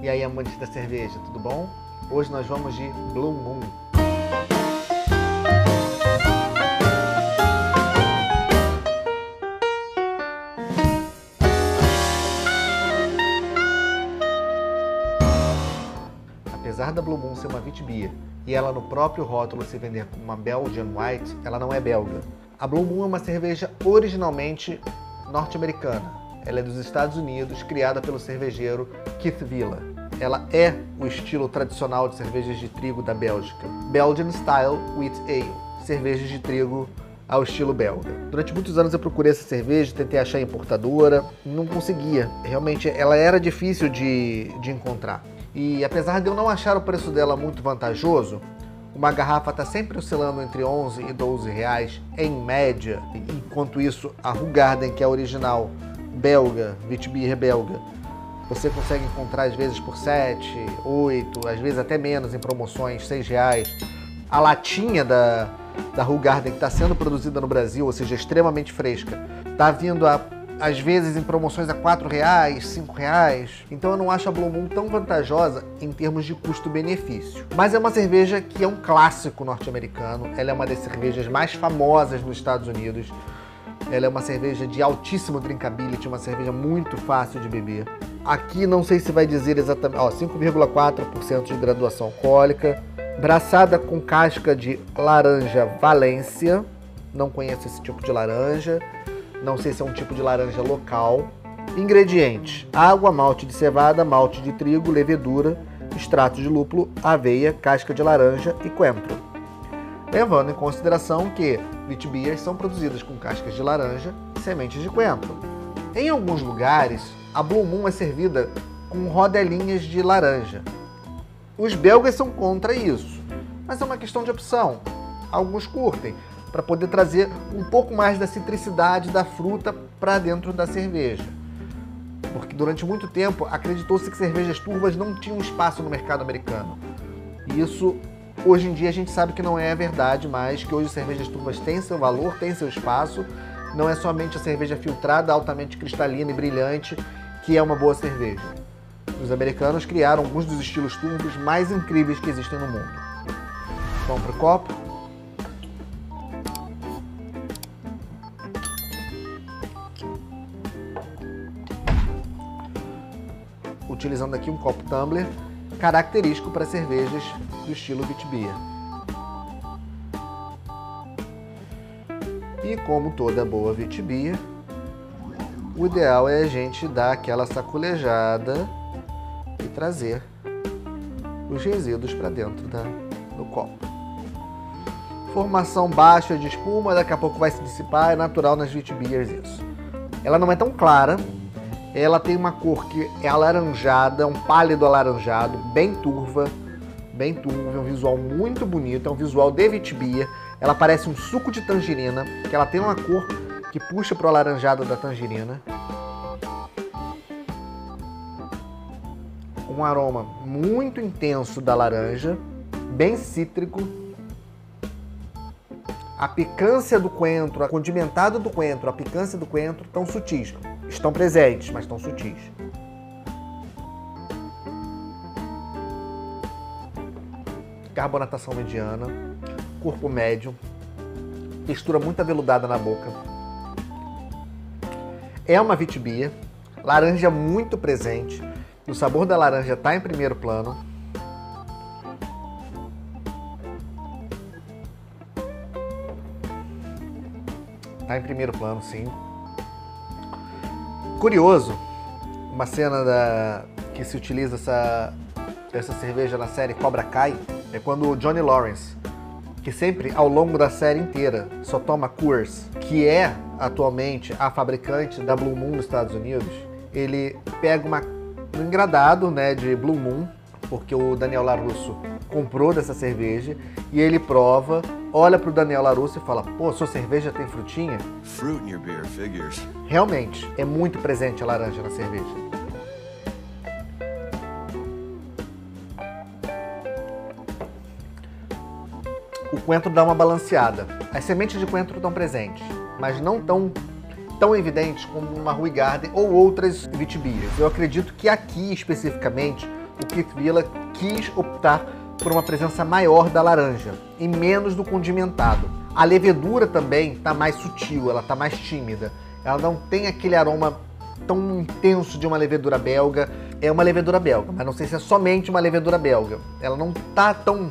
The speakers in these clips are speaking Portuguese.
E aí, amantes da cerveja, tudo bom? Hoje nós vamos de Blue Moon. Apesar da Blue Moon ser uma Witbier e ela no próprio rótulo se vender como uma Belgian White, ela não é belga. A Blue Moon é uma cerveja originalmente norte-americana. Ela é dos Estados Unidos, criada pelo cervejeiro Keith Villa. Ela é o estilo tradicional de cervejas de trigo da Bélgica. Belgian Style Wheat Ale, cervejas de trigo ao estilo belga. Durante muitos anos eu procurei essa cerveja, tentei achar importadora, não conseguia. Realmente ela era difícil de, de encontrar. E apesar de eu não achar o preço dela muito vantajoso, uma garrafa está sempre oscilando entre 11 e 12 reais em média. Enquanto isso, a Rugarden, que é a original belga, Witbier belga, você consegue encontrar às vezes por 7, 8, às vezes até menos em promoções, 6 reais. A latinha da, da Rugarden que está sendo produzida no Brasil, ou seja, extremamente fresca, está vindo a às vezes em promoções a R$ reais, R$ reais. Então eu não acho a Blue Moon tão vantajosa em termos de custo-benefício. Mas é uma cerveja que é um clássico norte-americano. Ela é uma das cervejas mais famosas nos Estados Unidos. Ela é uma cerveja de altíssimo drinkability, uma cerveja muito fácil de beber. Aqui não sei se vai dizer exatamente, ó, 5,4% de graduação alcoólica, braçada com casca de laranja Valência. Não conheço esse tipo de laranja. Não sei se é um tipo de laranja local. Ingredientes: água, malte de cevada, malte de trigo, levedura, extrato de lúpulo, aveia, casca de laranja e coentro. Levando em consideração que Witbiers são produzidas com cascas de laranja e sementes de coentro. Em alguns lugares, a Blue Moon é servida com rodelinhas de laranja. Os belgas são contra isso, mas é uma questão de opção. Alguns curtem, para poder trazer um pouco mais da citricidade da fruta para dentro da cerveja. Porque durante muito tempo acreditou-se que cervejas turvas não tinham espaço no mercado americano. E isso hoje em dia a gente sabe que não é verdade mais, que hoje cervejas turvas têm seu valor, têm seu espaço. Não é somente a cerveja filtrada, altamente cristalina e brilhante que é uma boa cerveja. Os americanos criaram alguns dos estilos turvos mais incríveis que existem no mundo. Vamos para o copo? utilizando aqui um copo tumbler, característico para cervejas do estilo Witbier. E como toda boa Witbier, o ideal é a gente dar aquela sacolejada e trazer os resíduos para dentro da, do copo. Formação baixa de espuma, daqui a pouco vai se dissipar, é natural nas Witbiers isso. Ela não é tão clara, ela tem uma cor que é alaranjada, um pálido alaranjado, bem turva, bem turva, é um visual muito bonito, é um visual de Vitibia. Ela parece um suco de tangerina, que ela tem uma cor que puxa para o alaranjado da tangerina. Um aroma muito intenso da laranja, bem cítrico. A picância do coentro, a condimentada do coentro, a picância do coentro tão sutis estão presentes, mas estão sutis. Carbonatação mediana, corpo médio, textura muito aveludada na boca. É uma vitibia, laranja muito presente. O sabor da laranja está em primeiro plano. Está em primeiro plano, sim. Curioso, uma cena da, que se utiliza essa, essa cerveja na série Cobra Kai é quando o Johnny Lawrence, que sempre ao longo da série inteira só toma Coors, que é atualmente a fabricante da Blue Moon nos Estados Unidos, ele pega uma, um engradado né, de Blue Moon, porque o Daniel LaRusso comprou dessa cerveja e ele prova, olha pro Daniel Larusso e fala: "Pô, sua cerveja tem frutinha?" Fruit in your beer figures. Realmente, é muito presente a laranja na cerveja. O coentro dá uma balanceada. As sementes de coentro estão presentes, mas não tão tão evidentes como uma Rui Garden ou outras Vitbiers. Eu acredito que aqui especificamente o Keith Villa quis optar por uma presença maior da laranja e menos do condimentado. A levedura também está mais sutil, ela está mais tímida. Ela não tem aquele aroma tão intenso de uma levedura belga. É uma levedura belga, mas não sei se é somente uma levedura belga. Ela não está tão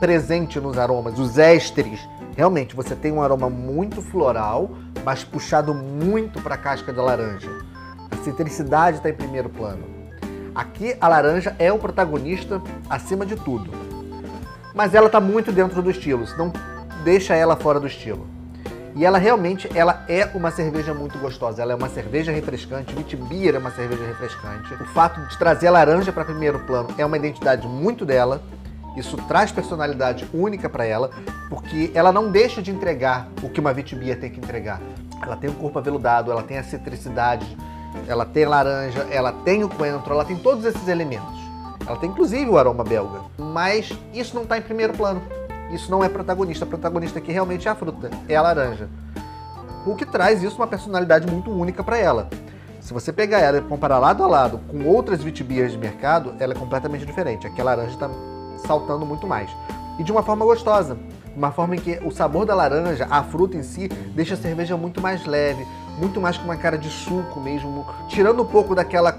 presente nos aromas, os ésteres. Realmente, você tem um aroma muito floral, mas puxado muito para a casca da laranja. A citricidade está em primeiro plano. Aqui a laranja é o protagonista acima de tudo. Mas ela está muito dentro do estilo, não deixa ela fora do estilo. E ela realmente ela é uma cerveja muito gostosa. Ela é uma cerveja refrescante. Witbier é uma cerveja refrescante. O fato de trazer a laranja para primeiro plano é uma identidade muito dela. Isso traz personalidade única para ela, porque ela não deixa de entregar o que uma Witbier tem que entregar. Ela tem o corpo aveludado, ela tem a citricidade, ela tem laranja, ela tem o coentro, ela tem todos esses elementos. Ela tem inclusive o aroma belga. Mas isso não está em primeiro plano. Isso não é protagonista. A protagonista aqui realmente é a fruta, é a laranja. O que traz isso uma personalidade muito única para ela. Se você pegar ela e comparar lado a lado com outras vitibias de mercado, ela é completamente diferente. Aqui a laranja está saltando muito mais. E de uma forma gostosa. Uma forma em que o sabor da laranja, a fruta em si, deixa a cerveja muito mais leve, muito mais com uma cara de suco mesmo, tirando um pouco daquela,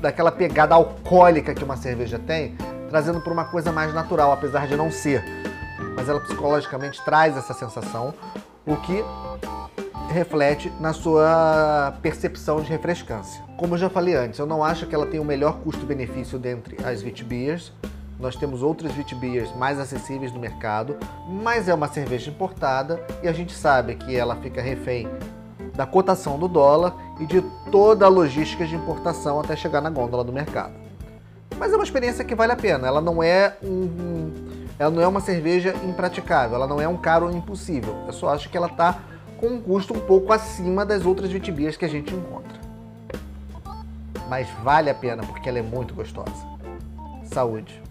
daquela pegada alcoólica que uma cerveja tem, trazendo para uma coisa mais natural, apesar de não ser mas ela psicologicamente traz essa sensação, o que reflete na sua percepção de refrescância. Como eu já falei antes, eu não acho que ela tem o melhor custo-benefício dentre as Witbiers. Nós temos outras Witbiers mais acessíveis no mercado, mas é uma cerveja importada e a gente sabe que ela fica refém da cotação do dólar e de toda a logística de importação até chegar na gôndola do mercado. Mas é uma experiência que vale a pena. Ela não é um, ela não é uma cerveja impraticável, ela não é um caro impossível. Eu só acho que ela está com um custo um pouco acima das outras vitibias que a gente encontra. Mas vale a pena porque ela é muito gostosa. Saúde!